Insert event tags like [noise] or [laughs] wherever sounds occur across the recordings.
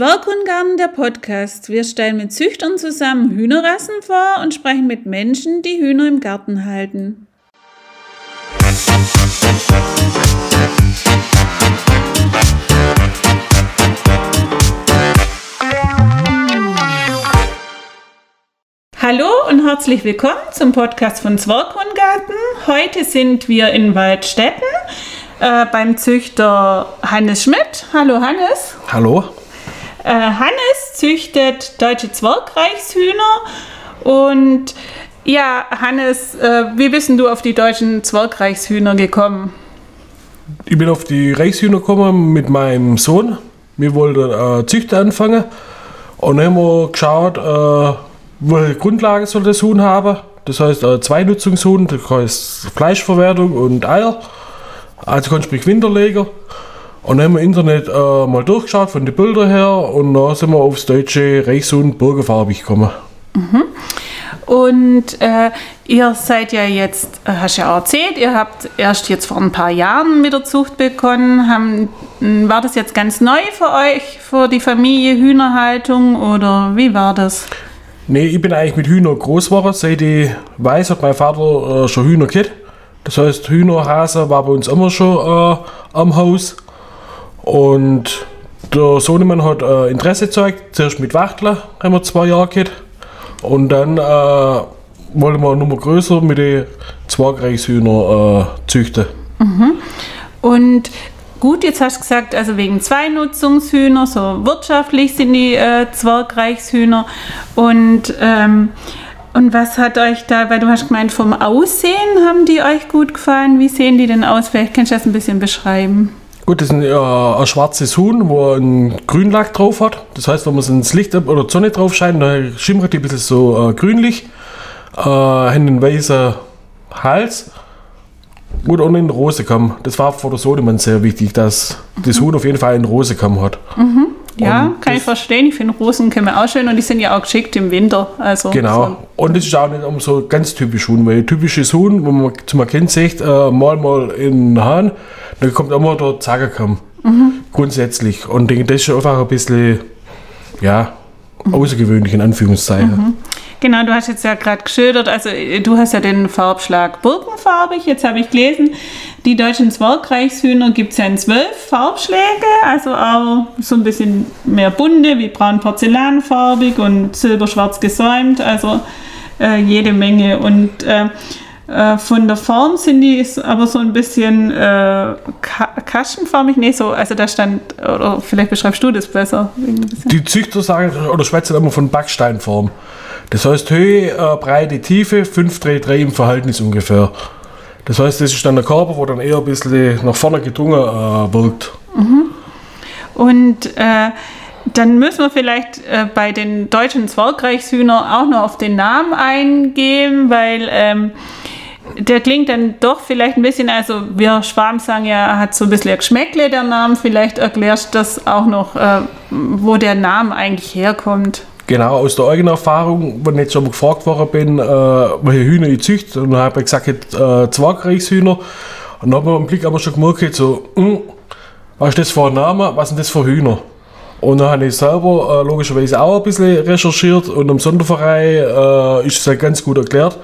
Zwerghundgarten, der Podcast. Wir stellen mit Züchtern zusammen Hühnerrassen vor und sprechen mit Menschen, die Hühner im Garten halten. Und herzlich willkommen zum Podcast von Zwerghundgarten. Heute sind wir in Waldstätten äh, beim Züchter Hannes Schmidt. Hallo Hannes. Hallo. Äh, Hannes züchtet deutsche Zwergreichshühner und ja, Hannes, äh, wie bist du auf die deutschen Zwergreichshühner gekommen? Ich bin auf die Reichshühner gekommen mit meinem Sohn. Wir wollten äh, Züchter anfangen und haben wir geschaut, welche Grundlage soll das Huhn haben. Das heißt, äh, Zweinutzungshuhn, das heißt Fleischverwertung und Eier. Also kann sprich Winterleger. Und dann haben wir im Internet äh, mal durchgeschaut von den Bildern her und dann sind wir aufs deutsche Reichshuhn Burgerfarbig gekommen. Und äh, ihr seid ja jetzt, äh, hast ja auch erzählt, ihr habt erst jetzt vor ein paar Jahren mit der Zucht begonnen. Haben, m, war das jetzt ganz neu für euch, für die Familie Hühnerhaltung oder wie war das? Nee, ich bin eigentlich mit Hühner groß geworden. Seit ich weiß, hat mein Vater äh, schon Hühner gehabt. Das heißt, Hühnerhase war bei uns immer schon äh, am Haus. Und der Sohnemann hat äh, Interesse gezeigt. Zuerst mit Wachtler haben wir zwei Jahre gehabt. Und dann äh, wollen wir nochmal größer mit den Zwergreichshühner äh, züchten. Und gut, jetzt hast du gesagt, also wegen Zweinutzungshühner, so wirtschaftlich sind die äh, Zwergreichshühner. Und, ähm, und was hat euch da, weil du hast gemeint, vom Aussehen haben die euch gut gefallen. Wie sehen die denn aus? Vielleicht kannst du das ein bisschen beschreiben. Gut, das ist ein, äh, ein schwarzes Huhn, wo ein Grünlack drauf hat. Das heißt, wenn man es ins Licht oder die Sonne drauf scheint, dann schimmert die ein bisschen so äh, grünlich. Äh, haben einen weißen Hals und auch einen Rosekamm. Das war für den Sohnemann sehr wichtig, dass das Huhn auf jeden Fall einen Rosekamm hat. Ja, Und kann ich verstehen. Ich finde Rosen können auch schön und die sind ja auch geschickt im Winter. Also Genau. Und das ist auch nicht um so ganz typisch Huhn, weil typisches Huhn, wo man zum Erkennen sieht, äh, mal mal in den Hahn, dann kommt immer der Zagerkamm. Grundsätzlich. Und denke, das ist einfach ein bisschen, ja, außergewöhnlich in Anführungszeichen. Genau, du hast jetzt ja gerade geschildert, also äh, du hast ja den Farbschlag birkenfarbig. Jetzt habe ich gelesen, die deutschen Zwergreichshühner gibt es ja in zwölf Farbschläge, also auch so ein bisschen mehr bunte, wie braun porzellanfarbig und silberschwarz gesäumt, also äh, jede Menge. Und äh, äh, von der Form sind die aber so ein bisschen äh, ka kastenförmig, nee, so, also da stand, oder vielleicht beschreibst du das besser. Die Züchter sagen oder schwätzen immer von Backsteinform. Das heißt Höhe, äh, Breite, Tiefe, 5 3 3 im Verhältnis ungefähr. Das heißt, das ist dann der Körper, wo dann eher ein bisschen nach vorne gedrungen äh, wirkt. Und äh, dann müssen wir vielleicht äh, bei den deutschen Zwergreichshühner auch noch auf den Namen eingehen, weil ähm, der klingt dann doch vielleicht ein bisschen, also wir Schwaben sagen ja, hat so ein bisschen Geschmäckle, der Name. Vielleicht erklärst du das auch noch, äh, wo der Name eigentlich herkommt. Genau, aus der eigenen Erfahrung, wenn ich jetzt schon mal gefragt worden bin, äh, welche Hühner ich züchte, und dann habe ich gesagt, äh, Zwergreichshühner. Und dann hat man im Blick aber schon gemerkt, so, hm, was ist das für ein Name, was sind das für Hühner? Und dann habe ich selber äh, logischerweise auch ein bisschen recherchiert und im Sonderverein äh, ist es halt ganz gut erklärt,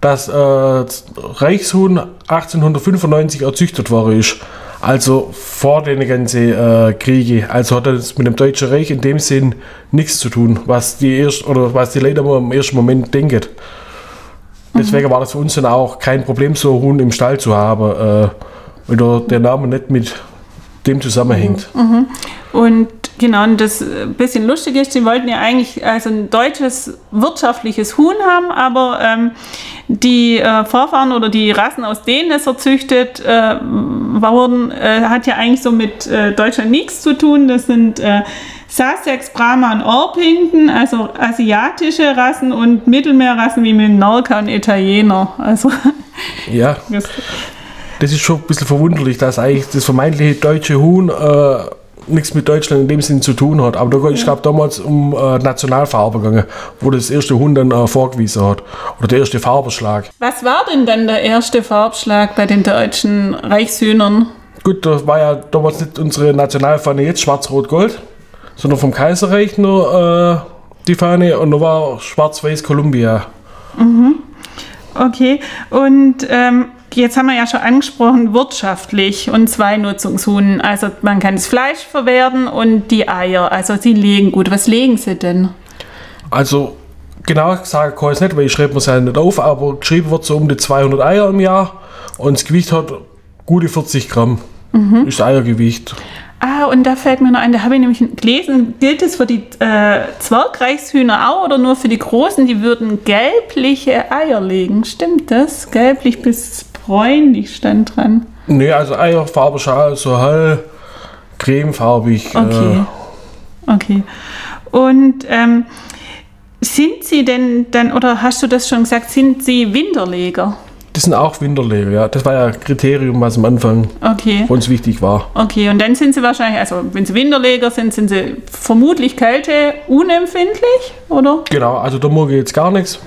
dass äh, das Reichshuhn 1895 erzüchtet worden ist. Also vor den ganzen äh, Kriege. Also hat das mit dem Deutschen Reich in dem Sinn nichts zu tun, was die erst oder was die Leute im ersten Moment denken. Deswegen war das für uns dann auch kein Problem, so einen Huhn im Stall zu haben, äh, weil der, Name nicht mit dem zusammenhängt. Und genau, und das äh, bisschen lustig ist, sie wollten ja eigentlich also ein deutsches wirtschaftliches Huhn haben, aber ähm, die äh, Vorfahren oder die Rassen, aus denen es erzüchtet äh, wurden, äh, hat ja eigentlich so mit äh, Deutschland nichts zu tun. Das sind äh, Sussex, Brahma und Orpington, also asiatische Rassen und Mittelmeerrassen wie Minorca und Italiener. Also Ja, [laughs] das, das ist schon ein bisschen verwunderlich, dass eigentlich das vermeintliche deutsche Huhn äh, nichts mit Deutschland in dem Sinn zu tun hat. Aber da ist, glaube damals um äh, Nationalfarbe gegangen, wo das erste Hund dann äh, vorgewiesen hat. Oder der erste Farbenschlag. Was war denn dann der erste Farbschlag bei den deutschen Reichshühnern? Gut, da war ja damals nicht unsere Nationalfahne jetzt schwarz-rot-gold, sondern vom Kaiserreich nur äh, die Fahne und da war schwarz-weiß Columbia. Okay, und ähm, jetzt haben wir ja schon angesprochen, wirtschaftlich und Zweinutzungshuhn. Also man kann das Fleisch verwerten und die Eier. Also sie legen gut. Was legen sie denn? Also genau sagen kann ich es nicht, weil ich schreibe mir es ja nicht auf, aber geschrieben wird so um die 200 Eier im Jahr und das Gewicht hat gute 40 Gramm. Ist das Eiergewicht. Ah, und da fällt mir noch ein, da habe ich nämlich gelesen, gilt es für die äh, Zwergreichshühner auch oder nur für die Großen? Die würden gelbliche Eier legen. Stimmt das? Gelblich bis bräunlich stand dran. Nee, also Eierfarbe schal, so hell cremefarbig. Okay. Okay. Und ähm, sind sie denn dann, oder hast du das schon gesagt, sind sie Winterleger? Die sind auch Winterleger, ja. Das war ja ein Kriterium, was am Anfang Okay. für uns wichtig war. Okay, und dann sind sie wahrscheinlich, also wenn sie Winterleger sind, sind sie vermutlich Kälte unempfindlich, oder? Genau, also da ich jetzt gar nichts.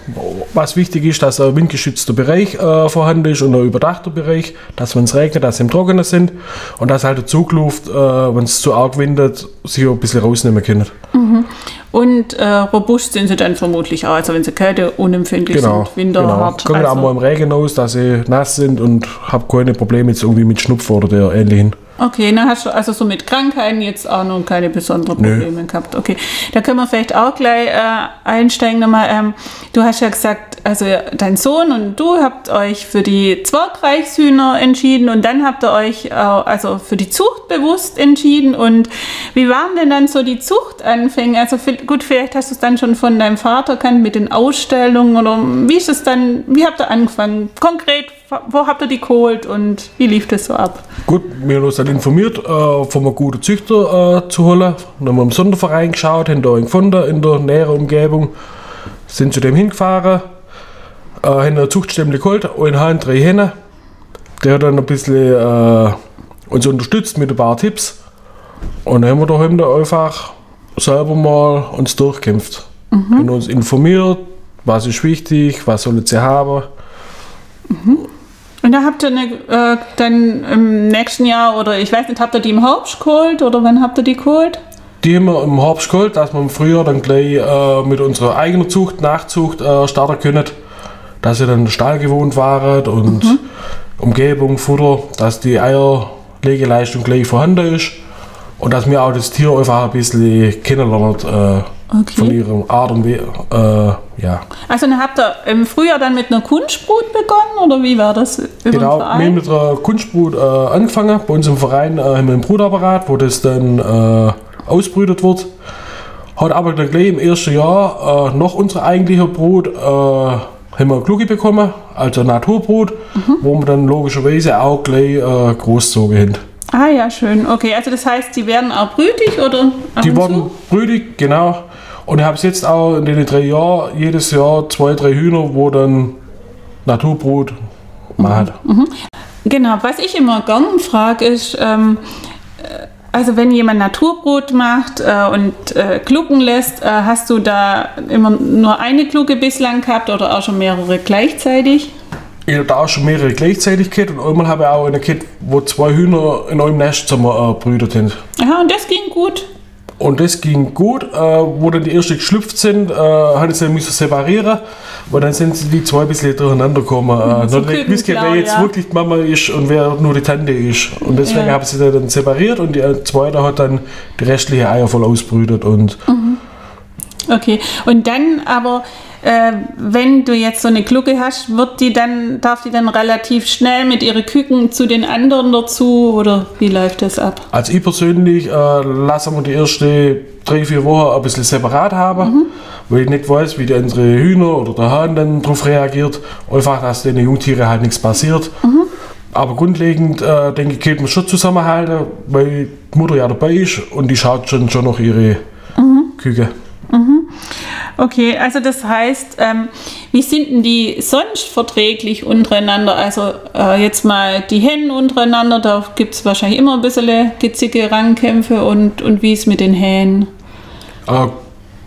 Was wichtig ist, dass ein windgeschützter Bereich äh, vorhanden ist und ein überdachter Bereich, dass wenn es regnet, dass sie im Trockenen sind und dass halt die Zugluft, äh, wenn es zu arg windet, sich auch ein bisschen rausnehmen können. Und äh, robust sind sie dann vermutlich auch, also wenn sie Kälte unempfindlich Genau. sind, winterhart. Kommen auch mal also, im Regen aus, dass sie nass sind und habe keine Probleme jetzt irgendwie mit Schnupfen oder der ähnlichen. okay, dann hast du also so mit Krankheiten jetzt auch noch keine besonderen Nö. Probleme gehabt. Okay, da können wir vielleicht auch gleich äh, einsteigen nochmal. Ähm, du hast ja gesagt, also dein Sohn und du habt euch für die Zwergreichshühner entschieden und dann habt ihr euch äh, also für die Zucht bewusst entschieden. Und wie waren denn dann so die Zuchtanfänge? Also gut, vielleicht hast du es dann schon von deinem Vater kennt mit den Ausstellungen oder wie ist es dann, wie habt ihr angefangen? Konkret, wo habt ihr die geholt und wie lief das so ab? Gut, wir haben uns dann informiert, äh, von einem guten Züchter äh, zu holen. Dann haben wir im Sonderverein geschaut, haben da einen gefunden in der näheren Umgebung. Sind zu dem hingefahren, äh, haben eine Zuchtstämmle geholt, einen Hahn, drei Hähne. Der hat dann ein bisschen äh, uns unterstützt mit ein paar Tipps. Und dann haben wir daheim da einfach selber mal uns durchkämpft. Haben uns informiert, was ist wichtig, was sollen sie haben. Und da habt ihr eine, äh, dann im nächsten Jahr oder ich weiß nicht, habt ihr die im Herbst geholt oder wann habt ihr die geholt? Die haben wir im Herbst geholt, dass wir im Frühjahr dann gleich äh, mit unserer eigenen Zucht, Nachzucht äh, starten können. Dass sie dann Stall gewohnt waren und Umgebung, Futter, dass die Eierlegeleistung gleich vorhanden ist. Und dass wir auch das Tier einfach ein bisschen kennenlernen äh, Okay. von ihrer Art und We äh, ja. Also dann habt ihr im Frühjahr dann mit einer Kunstbrut begonnen oder wie war das über Genau, wir haben mit der Kunstbrut äh, angefangen. Bei uns im Verein äh, haben wir ein Brutapparat, wo das dann äh, ausbrütet wird. Hat aber dann gleich im ersten Jahr äh, noch unsere eigentliche Brut äh, haben wir eine Glucke bekommen, also Naturbrut, wo wir dann logischerweise auch gleich äh, großzogen haben. Ah ja, schön. Okay, also das heißt, die werden auch brütig oder? Die wurden brütig, genau. Und ich habe es jetzt auch in den drei Jahren jedes Jahr zwei, drei Hühner, wo dann Naturbrut machen. Genau, was ich immer gern frage ist, ähm, äh, also wenn jemand Naturbrot macht äh, und äh, glucken lässt, äh, hast du da immer nur eine Glucke bislang gehabt oder auch schon mehrere gleichzeitig? Ich habe da auch schon mehrere gleichzeitig gehabt und einmal habe ich auch eine gehabt, wo zwei Hühner in einem Nest zusammen äh, brütet sind. Aha, und das ging gut. Und das ging gut. Äh, wo dann die ersten geschlüpft sind, äh, habe ich sie müssen separieren, weil dann sind die zwei ein bisschen durcheinander gekommen. Äh, so dann nicht gewusst, wer Kükenklau, jetzt ja. wirklich die Mama ist und wer nur die Tante ist. Und deswegen Ja. habe ich sie dann separiert und die äh, zweite hat dann die restlichen Eier voll ausbrütet. Und Okay, und dann aber, äh, wenn du jetzt so eine Glucke hast, wird die dann, darf die dann relativ schnell mit ihren Küken zu den anderen dazu oder wie läuft das ab? Also ich persönlich äh, lasse wir die ersten drei, vier Wochen ein bisschen separat haben, weil ich nicht weiß, wie unsere Hühner oder der Hahn dann darauf reagiert. Einfach, dass den Jungtiere halt nichts passiert. Aber grundlegend äh, denke ich, kann man schon zusammenhalten, weil die Mutter ja dabei ist und die schaut schon, schon noch ihre Küche. Okay, also das heißt, ähm, wie sind denn die sonst verträglich untereinander? Also äh, jetzt mal die Hennen untereinander, da gibt es wahrscheinlich immer ein bisschen gitzige Rangkämpfe und, und wie ist mit den Hähnen? Äh,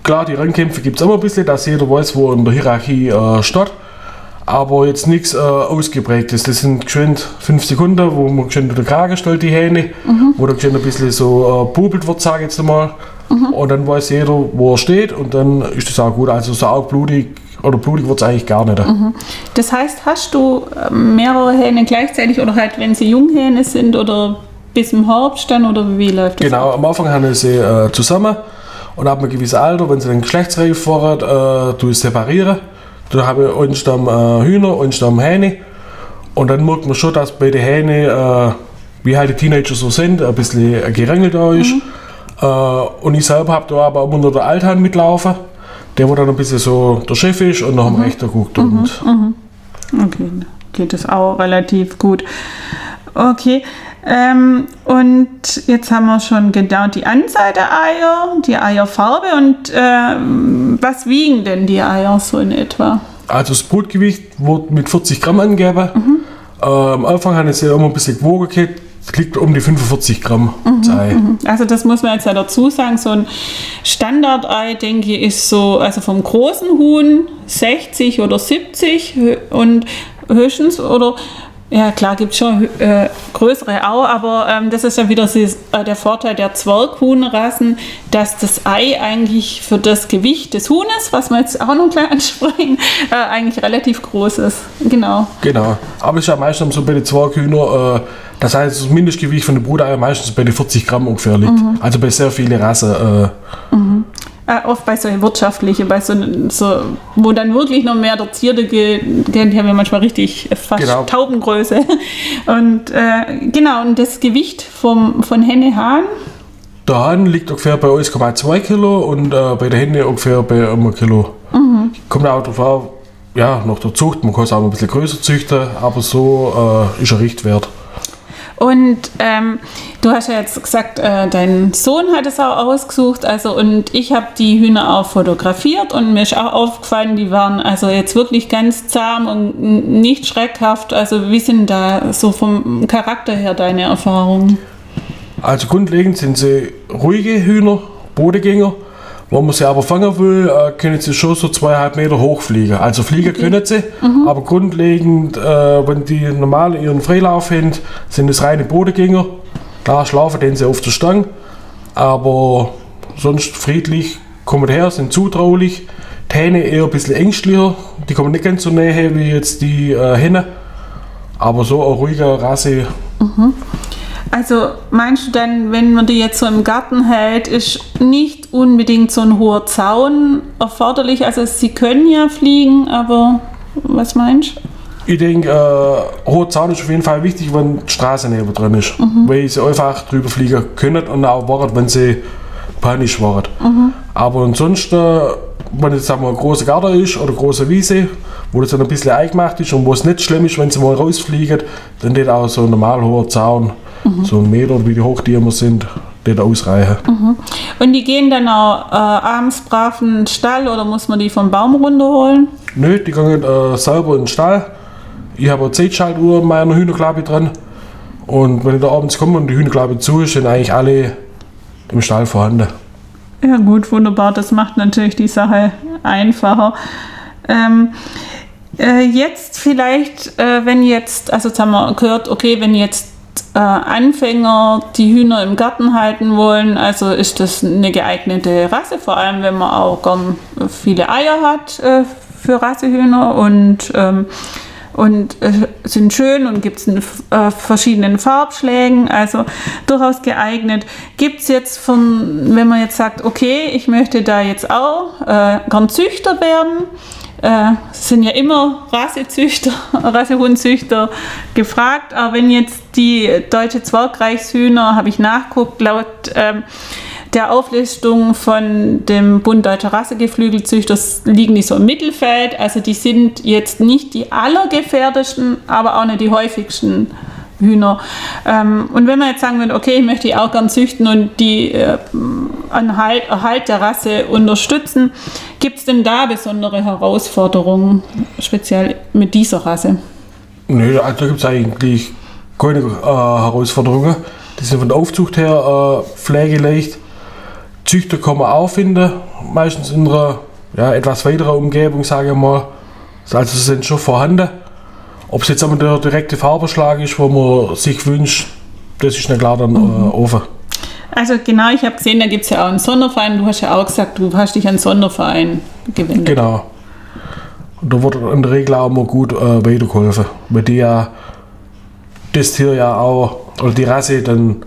klar, die Rangkämpfe gibt es immer ein bisschen, dass jeder weiß, wo in der Hierarchie äh, steht. Aber jetzt nichts äh, Ausgeprägtes. Das sind geschwind fünf Sekunden, wo man geschwind den Kragen stellt, die Hähne, Mhm. wo dann geschwind ein bisschen so äh, bubelt wird, sage ich jetzt mal. Mhm. Und dann weiß jeder, wo er steht und dann ist das auch gut. Also so auch blutig oder blutig wird es eigentlich gar nicht. Mhm. Das heißt, hast du äh, mehrere Hähne gleichzeitig oder halt, wenn sie Junghähne sind oder bis im Herbst dann oder wie läuft das? Genau, am Anfang haben sie äh, zusammen und ab einem gewissen Alter, wenn sie dann geschlechtsreif waren, äh, ich separieren. Da habe ich einen Stamm äh, Hühner, einen Stamm Hähne. Und dann merkt man schon, dass bei den Hähnen, äh, wie halt die Teenager so sind, ein bisschen ein Gerangel da ist. Äh, und ich selber habe da aber immer nur der Althahn mitlaufen, der wo dann ein bisschen so der Chef ist und nach dem Rechter guckt. Und Okay, geht das auch relativ gut. Okay, ähm, und jetzt haben wir schon genau die Anzahl der Eier, die Eierfarbe und ähm, was wiegen denn die Eier so in etwa? Also das Brutgewicht wird mit 40 Gramm angegeben. Äh, am Anfang habe ich sie immer ein bisschen gewogen, gehabt. Es liegt um die 45 Gramm das Ei. Also das muss man jetzt ja dazu sagen, so ein Standardei, denke ich, ist so, also vom großen Huhn 60 oder 70 hö- und höchstens oder ja klar gibt es schon äh, größere auch, aber ähm, das ist ja wieder äh, der Vorteil der Zwerghuhnrassen, dass das Ei eigentlich für das Gewicht des Huhnes, was wir jetzt auch noch gleich [laughs] ansprechen, äh, eigentlich relativ groß ist. Genau. Genau. Aber es ist ja meistens so bei den Zwerghühner, äh, das heißt, das Mindestgewicht von den Bruteiern meistens bei den 40 Gramm ungefähr liegt. Also bei sehr vielen Rassen. Äh, Äh, oft bei so wirtschaftliche, bei so, so, wo dann wirklich noch mehr der Zierde geht, die haben ja manchmal richtig fast Genau. Taubengröße. Und äh, genau, und das Gewicht vom, von Henne Hahn, der Hahn liegt ungefähr bei 1,2 Kilo und äh, bei der Henne ungefähr bei 1 Kilo. Kommt auch drauf an, ja, nach der Zucht. Man kann es auch ein bisschen größer züchten, aber so äh, ist ein Richtwert. Und ähm, du hast ja jetzt gesagt, äh, dein Sohn hat es auch ausgesucht, also und ich habe die Hühner auch fotografiert und mir ist auch aufgefallen, die waren also jetzt wirklich ganz zahm und nicht schreckhaft. Also wie sind da so vom Charakter her deine Erfahrungen? Also grundlegend sind sie ruhige Hühner, Bodengänger. Wenn man sie aber fangen will, äh, können sie schon so zweieinhalb Meter hoch fliegen. Also fliegen können sie, aber grundlegend, äh, wenn die normal ihren Freilauf haben, sind es reine Bodengänger. Klar schlafen den sie auf der Stange, aber sonst friedlich, kommen her, sind zutraulich. Die Hähne eher ein bisschen ängstlicher, die kommen nicht ganz so näher wie jetzt die äh, Henne. Aber so eine ruhige Rasse Also meinst du dann, wenn man die jetzt so im Garten hält, ist nicht unbedingt so ein hoher Zaun erforderlich? Also sie können ja fliegen, aber was meinst du? Ich denke, äh, hoher Zaun ist auf jeden Fall wichtig, wenn die Straße neben dran ist. Weil sie einfach drüber fliegen können und auch waren, wenn sie panisch waren. Aber ansonsten, wenn jetzt sagen wir, ein großer Garten ist oder eine große Wiese, wo das dann ein bisschen eingemacht ist und wo es nicht schlimm ist, wenn sie mal rausfliegen, dann wird auch so ein normal hoher Zaun, so ein Meter, wie die hoch die immer sind, wird ausreichen. Und die gehen dann auch äh, abends brav in den Stall oder muss man die vom Baum runterholen? Nö, die gehen äh, selber in den Stall. Ich habe eine Zeitschaltuhr in meiner Hühnerklappe dran. Und wenn ich da abends komme und die Hühnerklappe zu ist, sind eigentlich alle im Stall vorhanden. Ja gut, wunderbar. Das macht natürlich die Sache einfacher. Ähm, äh, jetzt vielleicht, äh, wenn jetzt, also jetzt haben wir gehört, okay, wenn jetzt äh, Anfänger die Hühner im Garten halten wollen, also ist das eine geeignete Rasse, vor allem wenn man auch gern viele Eier hat äh, für Rassehühner und ähm, und äh, sind schön und gibt es in äh, verschiedenen Farbschlägen, also durchaus geeignet. Gibt es jetzt von, wenn man jetzt sagt, okay, ich möchte da jetzt auch äh, gern Züchter werden, äh, sind ja immer Rassezüchter, [laughs] Rassehundzüchter gefragt, aber wenn jetzt die deutsche Zwergreichshühner, habe ich nachguckt, laut ähm, der Auflistung von dem Bund Deutscher Rassegeflügelzüchter liegen die so im Mittelfeld. Also die sind jetzt nicht die allergefährdesten, aber auch nicht die häufigsten Hühner. Ähm, und wenn man jetzt sagen würde, okay, ich möchte die auch gern züchten und die äh, Erhalt der Rasse unterstützen, gibt es denn da besondere Herausforderungen, speziell mit dieser Rasse? Nö, also gibt es eigentlich keine äh, Herausforderungen. Die sind von der Aufzucht her äh, pflegeleicht. Züchter kann man auch finden, meistens in einer ja, etwas weiterer Umgebung, sage ich mal. Also sie sind schon vorhanden. Ob es jetzt aber der direkte Farbenschlag ist, wo man sich wünscht, das ist nicht klar dann mhm. äh, offen. Also genau, ich habe gesehen, da gibt es ja auch einen Sonderverein. Du hast ja auch gesagt, du hast dich an Sonderverein gewendet. Genau. Und da wird in der Regel auch immer gut äh, weitergeholfen, weil die ja das Tier ja auch, oder die Rasse dann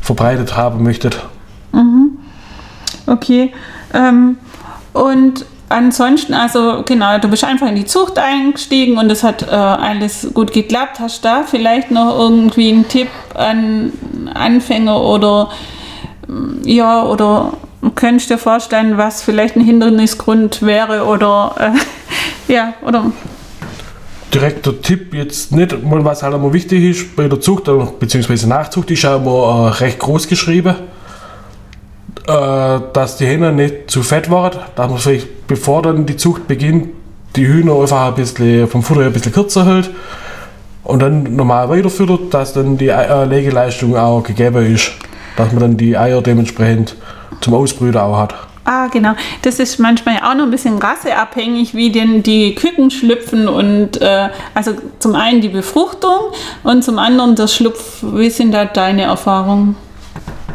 verbreitet haben möchte. Mhm. Okay. Ähm, und ansonsten, also genau, du bist einfach in die Zucht eingestiegen und es hat äh, alles gut geklappt. Hast du da vielleicht noch irgendwie einen Tipp an Anfänger oder mm, ja, oder könntest du dir vorstellen, was vielleicht ein Hindernisgrund wäre oder äh, [laughs] ja, oder direkter Tipp jetzt nicht, was halt immer wichtig ist bei der Zucht bzw. Nachzucht ist ja immer äh, recht groß geschrieben äh, dass die Hühner nicht zu fett waren, dass man vielleicht bevor dann die Zucht beginnt, die Hühner einfach ein bisschen vom Futter ein bisschen kürzer hält und dann normal weiterfüttert, dass dann die äh, Legeleistung auch gegeben ist, dass man dann die Eier dementsprechend zum Ausbrüten auch hat. Ah, genau. Das ist manchmal auch noch ein bisschen rasseabhängig, wie denn die Küken schlüpfen und äh, also zum einen die Befruchtung und zum anderen der Schlupf. Wie sind da deine Erfahrungen?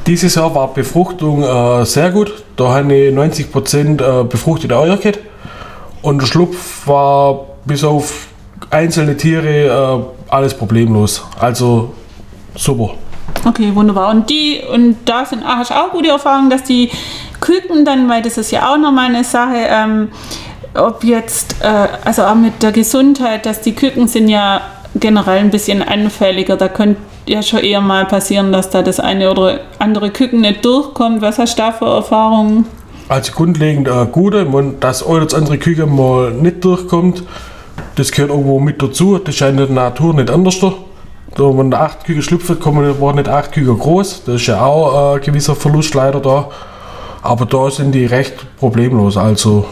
Dieses Jahr war Befruchtung äh, sehr gut. Da habe ich 90% äh, befruchtete Eier. Und der Schlupf war bis auf einzelne Tiere äh, alles problemlos. Also super. Okay, wunderbar. Und die, und da sind, hast du auch gute Erfahrungen, dass die Küken dann, weil das ist ja auch nochmal eine Sache, ähm, ob jetzt, äh, also auch mit der Gesundheit, dass die Küken sind ja generell ein bisschen anfälliger. Da könnte ja schon eher mal passieren, dass da das eine oder andere Küken nicht durchkommt. Was hast du da für Erfahrungen? Also grundlegend äh, gute, dass auch das andere Küken mal nicht durchkommt, das gehört irgendwo mit dazu. Das scheint in der Natur nicht anders. Da, wenn acht Küken schlüpfen, kommen waren nicht acht Küken groß. Das ist ja auch äh, ein gewisser Verlust leider da. Aber da sind die recht problemlos. Also.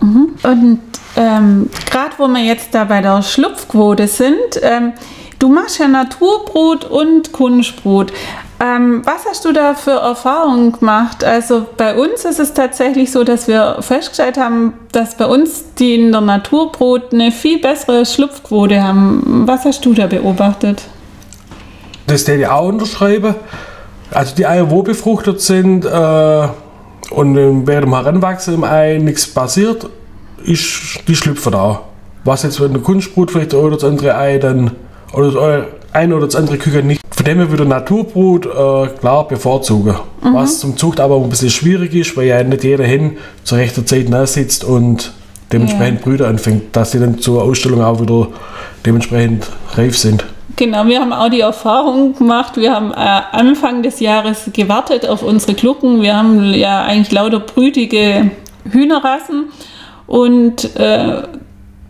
Mhm. Und ähm, gerade wo wir jetzt da bei der Schlupfquote sind, ähm, Du machst ja Naturbrot und Kunstbrot. Ähm, was hast du da für Erfahrungen gemacht? Also bei uns ist es tatsächlich so, dass wir festgestellt haben, dass bei uns die in der Naturbrot eine viel bessere Schlupfquote haben. Was hast du da beobachtet? Das werde ich auch unterschreiben. Also die Eier, wo befruchtet sind äh, und während dem Heranwachsen im Ei nichts passiert, ist die schlüpfen da. Was jetzt, wenn der Kunstbrot vielleicht oder das andere Ei dann oder eine oder das andere Küken nicht. Von dem her würde Naturbrut äh, klar bevorzugen. Mhm. Was zum Zucht aber ein bisschen schwierig ist, weil ja nicht jeder hin zur rechten Zeit nah sitzt und dementsprechend ja. Brüder anfängt, dass sie dann zur Ausstellung auch wieder dementsprechend reif sind. Genau, wir haben auch die Erfahrung gemacht, wir haben äh, Anfang des Jahres gewartet auf unsere Glucken. Wir haben ja eigentlich lauter brütige Hühnerrassen und äh,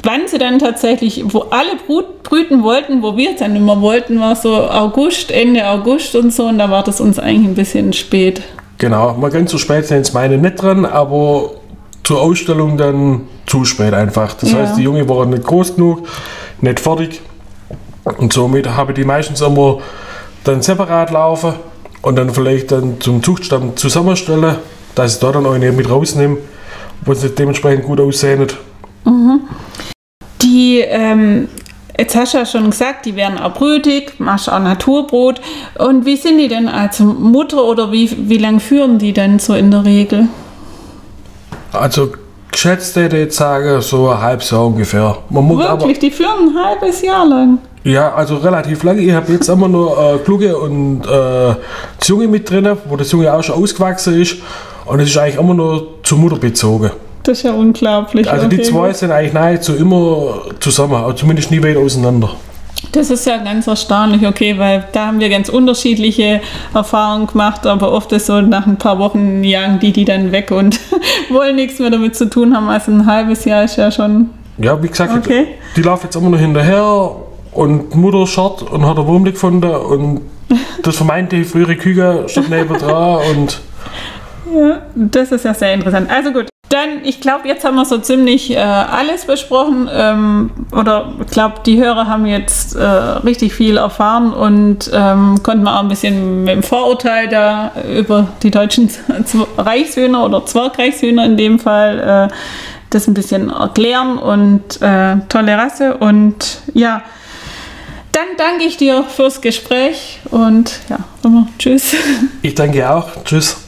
wann sie dann tatsächlich, wo alle Brut, brüten wollten, wo wir dann immer wollten, war so August, Ende August und so und da war das uns eigentlich ein bisschen spät. Genau, mal ganz so spät sind es meine nicht dran, aber zur Ausstellung dann zu spät einfach. Das ja. heißt, die Junge waren nicht groß genug, nicht fertig und somit habe ich die meistens immer dann separat laufen und dann vielleicht dann zum Zuchtstamm zusammenstellen, dass ich da dann auch eine mit rausnehme, wo sie dementsprechend gut aussehen. Mhm. Ähm, jetzt hast du ja schon gesagt, die werden auch brütig, machst auch Naturbrot. Und wie sind die denn als Mutter oder wie, wie lange führen die denn so in der Regel? Also geschätzt hätte ich jetzt sagen, so ein halbes Jahr ungefähr. Man muss Wirklich, aber, die führen ein halbes Jahr lang? Ja, also relativ lange. Ich habe jetzt immer nur äh, Kluge und äh, das Junge mit drin, wo das Junge auch schon ausgewachsen ist. Und es ist eigentlich immer nur zur Mutter bezogen. Das ist ja unglaublich. Also die zwei sind eigentlich nahezu immer zusammen, also zumindest nie weit auseinander. Das ist ja ganz erstaunlich, okay, weil da haben wir ganz unterschiedliche Erfahrungen gemacht, aber oft ist so, nach ein paar Wochen jagen die die dann weg und [laughs] wollen nichts mehr damit zu tun haben. Also ein halbes Jahr ist ja schon. Ja, wie gesagt, okay. die laufen jetzt immer noch hinterher und Mutter schaut und hat ein Wurmli gefunden und das vermeinte frühere Kühe steht neben dran und [laughs] Ja, das ist ja sehr interessant. Also gut, dann, ich glaube, jetzt haben wir so ziemlich äh, alles besprochen. Ähm, oder ich glaube, die Hörer haben jetzt äh, richtig viel erfahren und ähm, konnten auch ein bisschen mit dem Vorurteil da über die deutschen [laughs] Z- Reichshühner oder Zwergreichshühner in dem Fall äh, das ein bisschen erklären und äh, tolle Rasse. Und ja, dann danke ich dir fürs Gespräch und ja, immer tschüss. [laughs] ich danke auch. Tschüss.